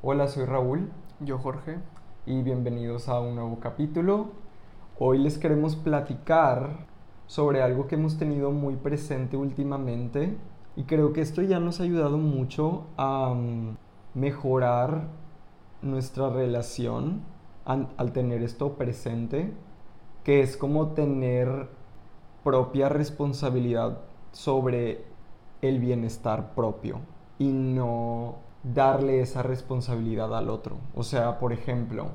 Hola, soy Raúl Yo, Jorge. y bienvenidos a un nuevo capítulo. Hoy les queremos platicar sobre algo que hemos tenido muy presente últimamente y creo que esto ya nos ha ayudado mucho a mm, mejorar nuestra relación al tener esto presente, que es como tener propia responsabilidad sobre el bienestar propio y no darle esa responsabilidad al otro. O sea, por ejemplo,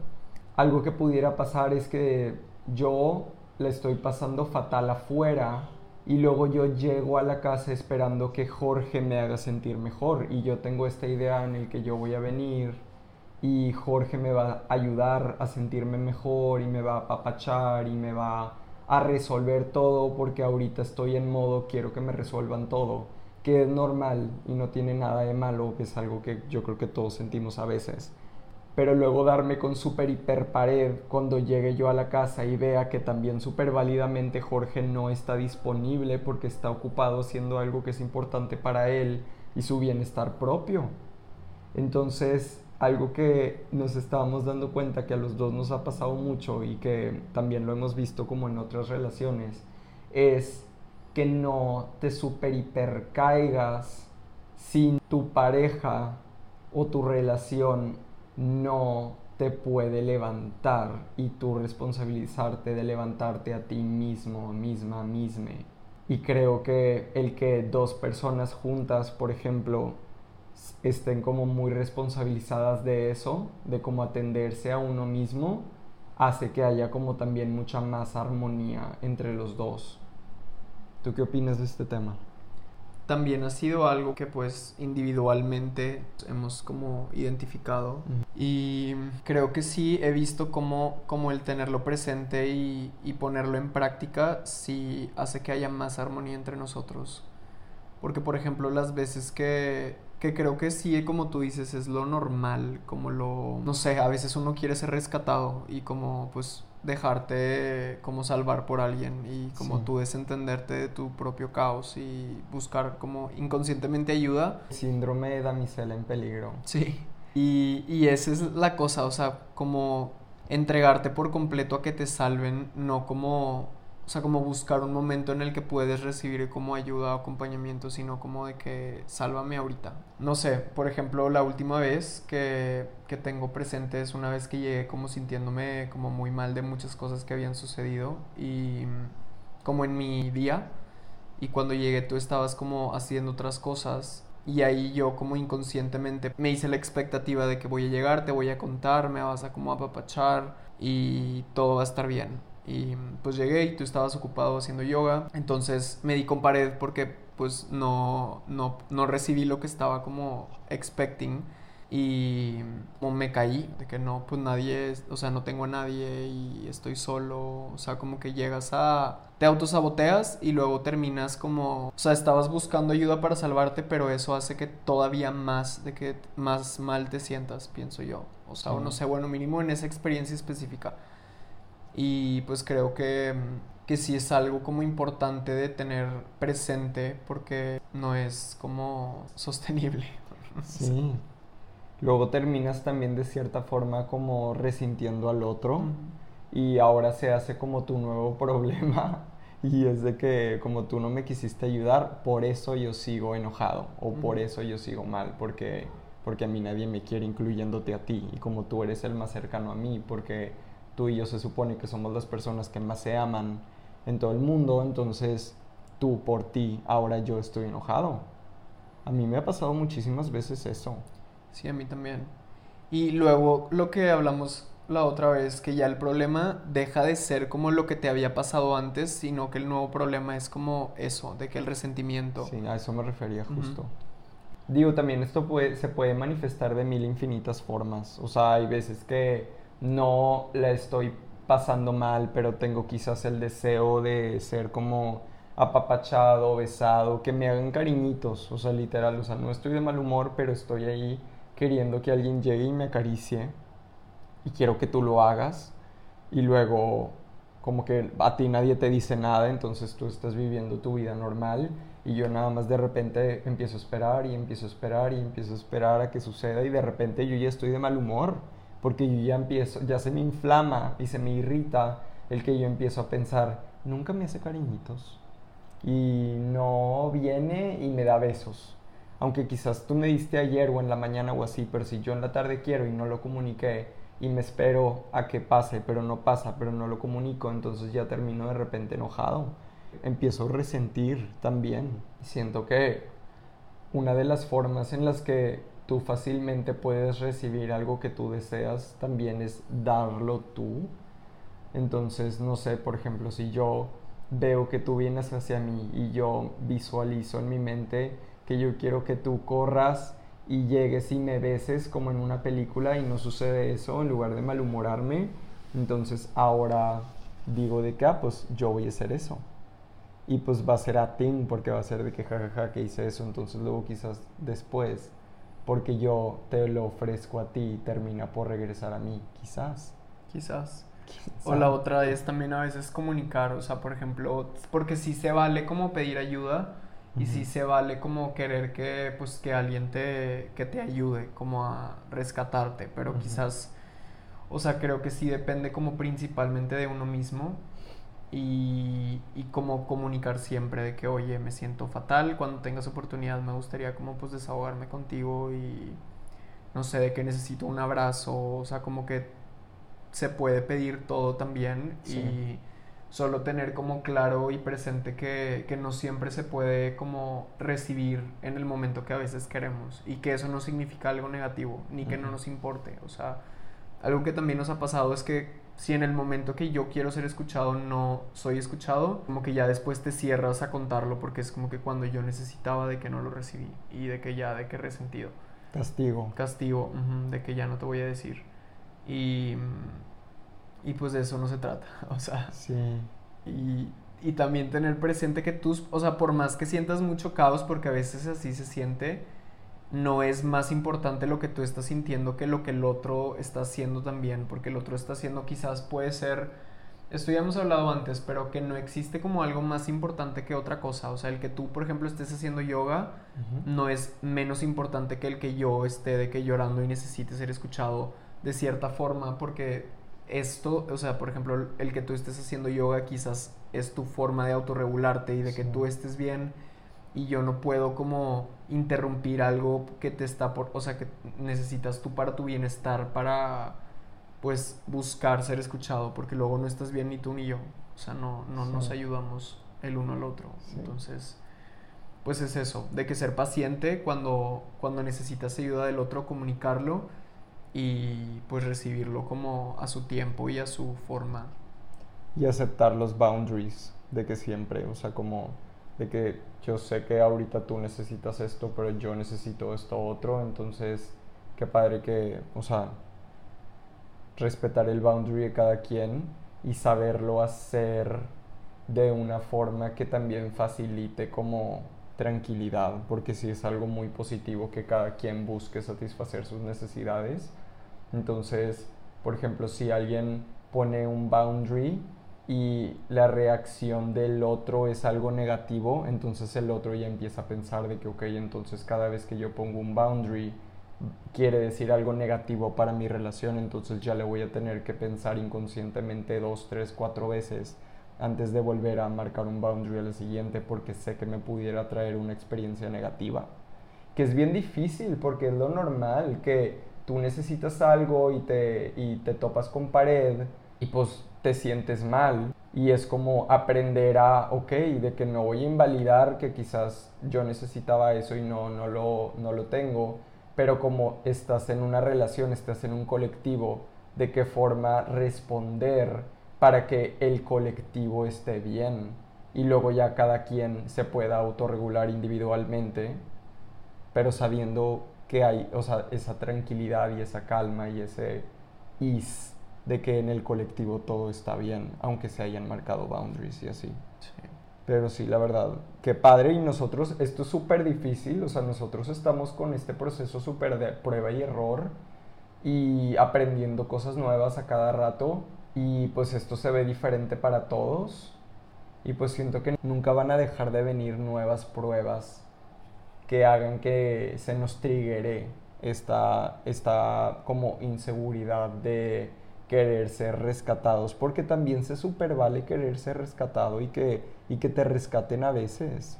algo que pudiera pasar es que yo la estoy pasando fatal afuera y luego yo llego a la casa esperando que Jorge me haga sentir mejor y yo tengo esta idea en el que yo voy a venir y Jorge me va a ayudar a sentirme mejor y me va a apapachar y me va a resolver todo porque ahorita estoy en modo quiero que me resuelvan todo, que es normal y no tiene nada de malo, que es algo que yo creo que todos sentimos a veces. Pero luego darme con super hiper pared cuando llegue yo a la casa y vea que también súper válidamente Jorge no está disponible porque está ocupado haciendo algo que es importante para él y su bienestar propio. Entonces, algo que nos estábamos dando cuenta que a los dos nos ha pasado mucho y que también lo hemos visto como en otras relaciones, es que no te super hiper caigas si tu pareja o tu relación no te puede levantar y tú responsabilizarte de levantarte a ti mismo, misma, misme. Y creo que el que dos personas juntas, por ejemplo, estén como muy responsabilizadas de eso, de cómo atenderse a uno mismo, hace que haya como también mucha más armonía entre los dos. ¿Tú qué opinas de este tema? También ha sido algo que pues individualmente hemos como identificado y creo que sí he visto como, como el tenerlo presente y, y ponerlo en práctica sí hace que haya más armonía entre nosotros. Porque por ejemplo las veces que, que creo que sí, como tú dices, es lo normal, como lo, no sé, a veces uno quiere ser rescatado y como pues dejarte como salvar por alguien y como Sí. tú desentenderte de tu propio caos y buscar como inconscientemente ayuda. Síndrome de damisela en peligro. Sí. Y, y esa es la cosa, o sea, como entregarte por completo a que te salven, no como, o sea, como buscar un momento en el que puedes recibir como ayuda o acompañamiento, sino como de que sálvame ahorita. No sé, por ejemplo, la última vez que, que tengo presente es una vez que llegué como sintiéndome como muy mal de muchas cosas que habían sucedido y como en mi día y cuando llegué tú estabas como haciendo otras cosas y ahí yo como inconscientemente me hice la expectativa de que voy a llegar, te voy a contar, me vas a como apapachar y todo va a estar bien. Y pues llegué y tú estabas ocupado haciendo yoga, entonces me di con pared porque pues no, no, no recibí lo que estaba como expecting y como me caí de que no, pues nadie, o sea, no tengo a nadie y estoy solo, o sea, como que llegas a, te autosaboteas y luego terminas como, o sea, estabas buscando ayuda para salvarte, pero eso hace que todavía más, de que más mal te sientas, pienso yo, o sea, o no Sí. sé, bueno, mínimo en esa experiencia específica. Y pues creo que, que sí es algo como importante de tener presente porque no es como sostenible. Sí. Luego terminas también de cierta forma como resintiendo al otro y ahora se hace como tu nuevo problema y es de que como tú no me quisiste ayudar, por eso yo sigo enojado o por eso yo sigo mal, porque, porque a mí nadie me quiere incluyéndote a ti y como tú eres el más cercano a mí, porque tú y yo se supone que somos las personas que más se aman en todo el mundo, entonces tú por ti, ahora yo estoy enojado. A mí me ha pasado muchísimas veces eso. Sí, a mí también. Y luego lo que hablamos la otra vez, que ya el problema deja de ser como lo que te había pasado antes, sino que el nuevo problema es como eso, de que el resentimiento. Sí, a eso me refería justo. Digo, también esto puede, se puede manifestar de mil infinitas formas. O sea, hay veces que no la estoy pasando mal, pero tengo quizás el deseo de ser como apapachado, besado, que me hagan cariñitos. O sea, literal, o sea, no estoy de mal humor, pero estoy ahí queriendo que alguien llegue y me acaricie. Y quiero que tú lo hagas. Y luego, como que a ti nadie te dice nada, entonces tú estás viviendo tu vida normal Y yo nada más de repente empiezo a esperar y empiezo a esperar y empiezo a esperar a que suceda y de repente yo ya estoy de mal humor porque yo ya empiezo, ya se me inflama y se me irrita el que yo empiezo a pensar, nunca me hace cariñitos y no viene y me da besos. Aunque quizás tú me diste ayer o en la mañana o así, pero si yo en la tarde quiero y no lo comuniqué y me espero a que pase, pero no pasa, pero no lo comunico, entonces ya termino de repente enojado. Empiezo a resentir también. Siento que una de las formas en las que tú fácilmente puedes recibir algo que tú deseas también es darlo tú. Entonces, no sé, por ejemplo, si yo veo que tú vienes hacia mí y yo visualizo en mi mente que yo quiero que tú corras y llegues y me beses como en una película y no sucede eso, en lugar de malhumorarme, entonces ahora digo de que, ah, pues yo voy a hacer eso. Y pues va a ser a ti porque va a ser de que jajaja que hice eso, entonces luego quizás después porque yo te lo ofrezco a ti y termina por regresar a mí, quizás. Quizás. O la otra es también a veces comunicar, o sea, por ejemplo, porque sí se vale como pedir ayuda y sí se vale como querer que, pues, que alguien te, que te ayude como a rescatarte, pero quizás, o sea, creo que sí depende como principalmente de uno mismo y, y como comunicar siempre de que, oye, me siento fatal, cuando tengas oportunidad me gustaría como pues desahogarme contigo y no sé, de que necesito un abrazo, o sea, como que se puede pedir todo también y solo tener como claro y presente que, que, no siempre se puede como recibir en el momento que a veces queremos y que eso no significa algo negativo ni que no nos importe, o sea, algo que también nos ha pasado es que si en el momento que yo quiero ser escuchado no soy escuchado, como que ya después te cierras a contarlo porque es como que cuando yo necesitaba de que no lo recibí y de que ya, de que resentido. Castigo. Castigo, de que ya no te voy a decir. Y, y pues de eso no se trata, o sea. Sí. Y, y también tener presente que tú, o sea, por más que sientas mucho caos, porque a veces así se siente, no es más importante lo que tú estás sintiendo que lo que el otro está haciendo también, porque el otro está haciendo quizás puede ser, esto ya hemos hablado antes, pero que no existe como algo más importante que otra cosa, o sea, el que tú, por ejemplo, estés haciendo yoga no es menos importante que el que yo esté de que llorando y necesite ser escuchado de cierta forma, porque esto, o sea, por ejemplo, el que tú estés haciendo yoga quizás es tu forma de autorregularte y de que tú estés bien y yo no puedo como interrumpir algo que te está por, o sea, que necesitas tú para tu bienestar, para pues buscar ser escuchado, porque luego no estás bien ni tú ni yo, o sea, no, no nos ayudamos el uno al otro. Entonces, pues es eso, de que ser paciente cuando, cuando necesitas ayuda del otro, comunicarlo y pues recibirlo como a su tiempo y a su forma. Y aceptar los boundaries de que siempre, o sea, como de que yo sé que ahorita tú necesitas esto, pero yo necesito esto otro, entonces qué padre que, o sea, respetar el boundary de cada quien y saberlo hacer de una forma que también facilite como tranquilidad, porque si es algo muy positivo que cada quien busque satisfacer sus necesidades. Entonces, por ejemplo, si alguien pone un boundary y la reacción del otro es algo negativo, entonces el otro ya empieza a pensar de que, ok, entonces cada vez que yo pongo un boundary quiere decir algo negativo para mi relación, entonces ya le voy a tener que pensar inconscientemente dos, tres, cuatro veces antes de volver a marcar un boundary al siguiente porque sé que me pudiera traer una experiencia negativa. Que es bien difícil porque es lo normal que tú necesitas algo y te, y te topas con pared y pues te sientes mal. Y es como aprender a, ok, de que no voy a invalidar que quizás yo necesitaba eso y no, no, lo, no lo tengo, pero como estás en una relación, estás en un colectivo, de qué forma responder para que el colectivo esté bien y luego ya cada quien se pueda autorregular individualmente, pero sabiendo que hay, o sea, esa tranquilidad y esa calma y ese is de que en el colectivo todo está bien, aunque se hayan marcado boundaries y así. Pero sí, la verdad, qué padre. Y nosotros, esto es súper difícil, o sea, nosotros estamos con este proceso súper de prueba y error y aprendiendo cosas nuevas a cada rato. Y pues esto se ve diferente para todos. Y pues siento que nunca van a dejar de venir nuevas pruebas que hagan que se nos triggere esta, esta como inseguridad de querer ser rescatados, porque también se super vale querer ser rescatado y que, y que te rescaten a veces,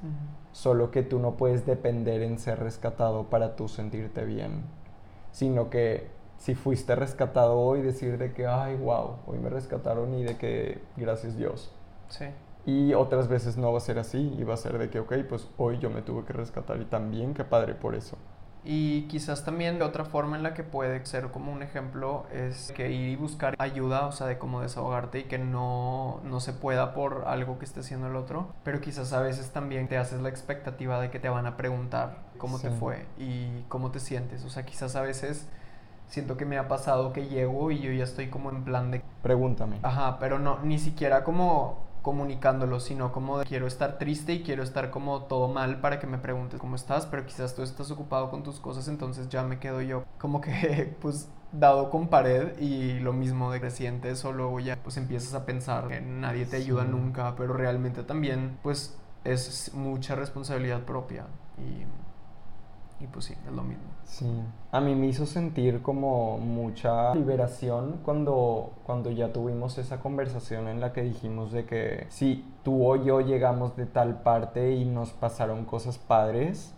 solo que tú no puedes depender en ser rescatado para tú sentirte bien, sino que si fuiste rescatado hoy, decir de que, ay, wow, hoy me rescataron y de que, gracias Dios. Sí. Y otras veces no va a ser así y va a ser de que, ok, pues hoy yo me tuve que rescatar y también, qué padre por eso. Y quizás también de otra forma en la que puede ser como un ejemplo es que ir y buscar ayuda, o sea, de cómo desahogarte y que no, no se pueda por algo que esté haciendo el otro, pero quizás a veces también te haces la expectativa de que te van a preguntar cómo te fue y cómo te sientes, o sea, quizás a veces siento que me ha pasado que llego y yo ya estoy como en plan de... Pregúntame. Ajá, pero no, ni siquiera como comunicándolo, sino como de quiero estar triste y quiero estar como todo mal para que me preguntes cómo estás, pero quizás tú estás ocupado con tus cosas, entonces ya me quedo yo como que pues dado con pared y lo mismo de crecientes o luego ya pues empiezas a pensar que nadie te ayuda nunca, pero realmente también pues es mucha responsabilidad propia y y pues sí, es lo mismo. Sí. A mí me hizo sentir como mucha liberación cuando, cuando ya tuvimos esa conversación en la que dijimos de que si tú o yo llegamos de tal parte y nos pasaron cosas padres,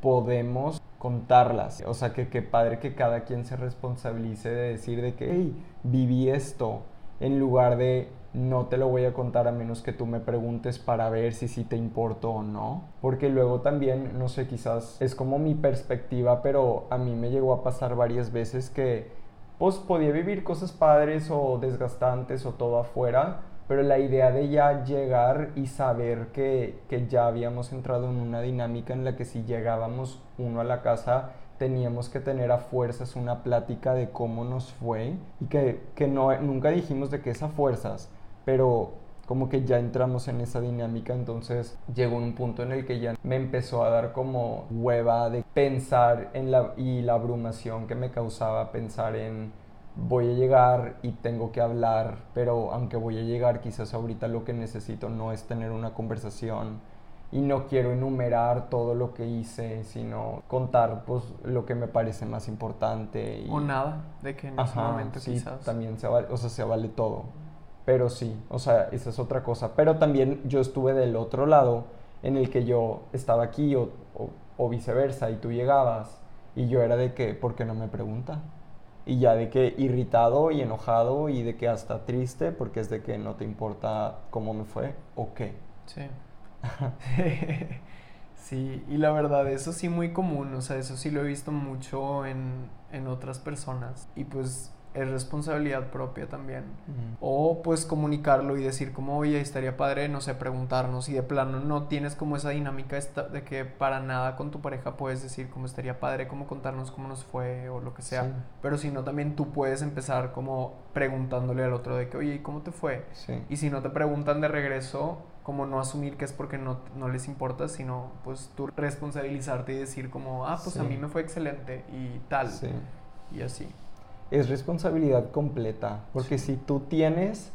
podemos contarlas. O sea, que qué padre que cada quien se responsabilice de decir de que, hey, viví esto, en lugar de no te lo voy a contar a menos que tú me preguntes para ver si sí te importó o no. Porque luego también, no sé, quizás es como mi perspectiva, pero a mí me llegó a pasar varias veces que pues podía vivir cosas padres o desgastantes o todo afuera, pero la idea de ya llegar y saber que, que ya habíamos entrado en una dinámica en la que si llegábamos uno a la casa teníamos que tener a fuerzas una plática de cómo nos fue y que, que no, nunca dijimos de que es a fuerzas, pero como que ya entramos en esa dinámica, entonces llegó un punto en el que ya me empezó a dar como hueva de pensar en la y la abrumación que me causaba pensar en voy a llegar y tengo que hablar, pero aunque voy a llegar, quizás ahorita lo que necesito no es tener una conversación y no quiero enumerar todo lo que hice, sino contar pues lo que me parece más importante. Y... O nada, de que en ese momento sí, quizás. También se vale, o sea, se vale todo. Pero sí, o sea, esa es otra cosa. Pero también yo estuve del otro lado en el que yo estaba aquí o, o, viceversa y tú llegabas y yo era de que, ¿por qué no me pregunta? Y ya de que irritado y enojado y de que hasta triste porque es de que no te importa cómo me fue o qué. Sí. sí, y la verdad, eso sí muy común, o sea, eso sí lo he visto mucho en, en otras personas. Y pues es responsabilidad propia también. O pues comunicarlo y decir como, oye, estaría padre, no sé, preguntarnos y de plano no tienes como esa dinámica de que para nada con tu pareja puedes decir como estaría padre, como contarnos cómo nos fue o lo que sea. Pero si no, también tú puedes empezar como preguntándole al otro de que, oye, ¿cómo te fue? Y si no te preguntan de regreso, como no asumir que es porque no, no les importa, sino pues tú responsabilizarte y decir como, ah, pues a mí me fue excelente y tal. Y así es responsabilidad completa, porque si tú tienes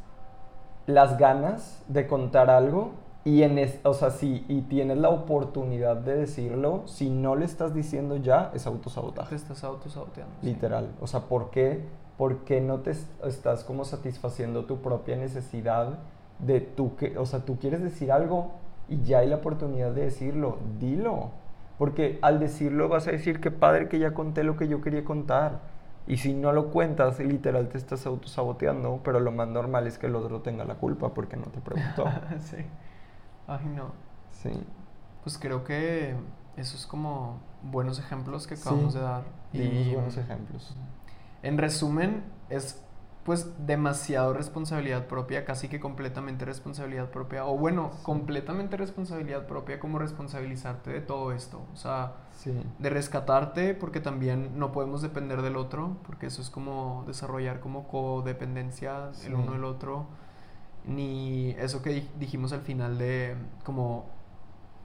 las ganas de contar algo y en o sea, si y tienes la oportunidad de decirlo, si no le estás diciendo ya es autosabotaje. Te estás autosaboteando. Literal, o sea, ¿por qué por qué no te estás como satisfaciendo tu propia necesidad de tú que, o sea, tú quieres decir algo y ya hay la oportunidad de decirlo, dilo. Porque al decirlo vas a decir que padre que ya conté lo que yo quería contar y si no lo cuentas, literal te estás autosaboteando, pero lo más normal es que el otro tenga la culpa porque no te preguntó. sí. Ay, no. Sí. Pues creo que eso es como buenos ejemplos que acabamos de dar. Y buenos ejemplos. En resumen, es pues demasiado responsabilidad propia, casi que completamente responsabilidad propia, o bueno, completamente responsabilidad propia como responsabilizarte de todo esto, o sea, de rescatarte porque también no podemos depender del otro, porque eso es como desarrollar como codependencia el uno del otro, ni eso que dijimos al final de como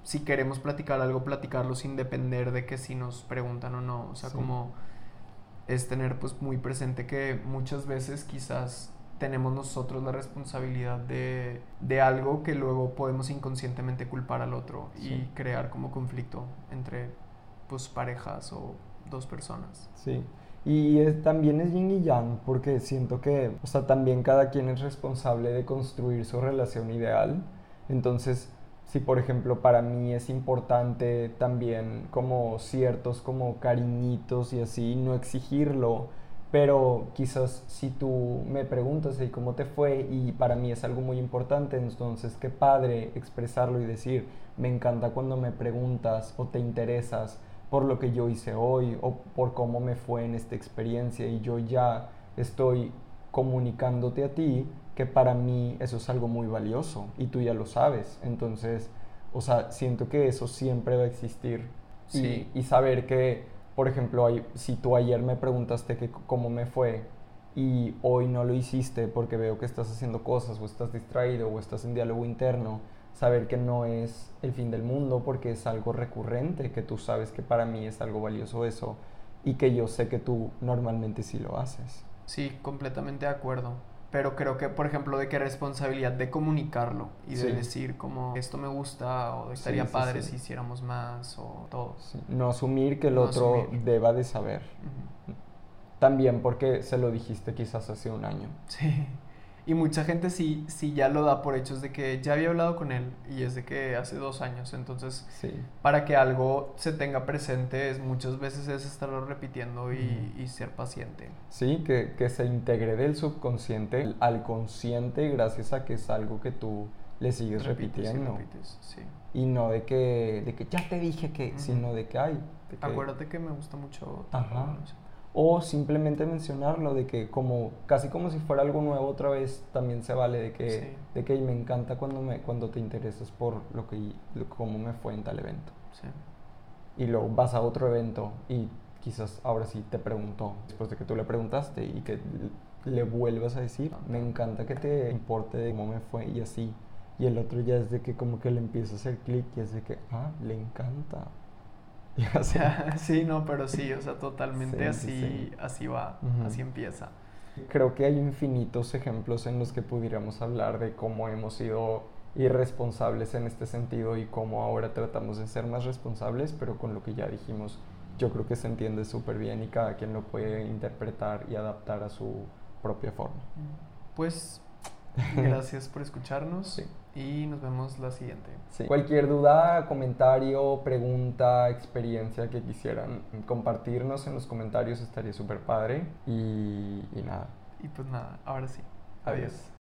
si queremos platicar algo, platicarlo sin depender de que si nos preguntan o no, o sea, como es tener pues muy presente que muchas veces quizás tenemos nosotros la responsabilidad de, de algo que luego podemos inconscientemente culpar al otro y crear como conflicto entre pues parejas o dos personas. Sí. Y es- también es yin y yang, porque siento que, o sea, también cada quien es responsable de construir su relación ideal. Entonces, si por ejemplo para mí es importante también como ciertos como cariñitos y así, no exigirlo, pero quizás si tú me preguntas ¿y cómo te fue? y para mí es algo muy importante, entonces qué padre expresarlo y decir, me encanta cuando me preguntas o te interesas por lo que yo hice hoy o por cómo me fue en esta experiencia y yo ya estoy comunicándote a ti que para mí eso es algo muy valioso y tú ya lo sabes. Entonces, o sea, siento que eso siempre va a existir y, Sí. y saber que, por ejemplo, si tú ayer me preguntaste que cómo me fue y hoy no lo hiciste porque veo que estás haciendo cosas o estás distraído o estás en diálogo interno, saber que no es el fin del mundo porque es algo recurrente, que tú sabes que para mí es algo valioso eso y que yo sé que tú normalmente sí lo haces. Sí, completamente de acuerdo. Pero creo que, por ejemplo, de qué responsabilidad de comunicarlo y de Sí. decir como esto me gusta o estaría Sí, sí, padre si hiciéramos más o todo. No asumir que el No otro asumir. deba de saber. También porque se lo dijiste quizás hace un año. Sí. Y mucha gente sí, sí ya lo da por hechos de que ya había hablado con él y es de que hace dos años. Entonces, Sí. para que algo se tenga presente, es, muchas veces es estarlo repitiendo y, y ser paciente. Sí, que, que se integre del subconsciente al consciente gracias a que es algo que tú le sigues Repites y repitiendo. repites, sí. Y no de que, de que ya te dije que, sino de que hay. que- Acuérdate que me gusta mucho. tal Ajá. cosa, no sé. O simplemente mencionarlo, de que como, casi como si fuera algo nuevo otra vez, también se vale de que, Sí. de que me encanta cuando, me, cuando te interesas por lo que, lo- cómo me fue en tal evento. Sí. Y luego vas a otro evento y quizás ahora sí te preguntó, después de que tú le preguntaste y que le vuelvas a decir, me encanta que te importe de cómo me fue y así. Y el otro ya es de que como que le empieza a hacer clic y es de que, ah, le encanta. Y así. sí, no, pero sí, o sea, totalmente Sí, sí, así, sí. así va, así empieza. Creo que hay infinitos ejemplos en los que pudiéramos hablar de cómo hemos sido irresponsables en este sentido y cómo ahora tratamos de ser más responsables, pero con lo que ya dijimos, yo creo que se entiende súper bien y cada quien lo puede interpretar y adaptar a su propia forma. Pues, gracias por escucharnos Sí. y nos vemos la siguiente. Sí. Cualquier duda, comentario, pregunta, experiencia que quisieran compartirnos en los comentarios estaría súper padre. Y, y nada, Y pues nada, ahora sí. adiós.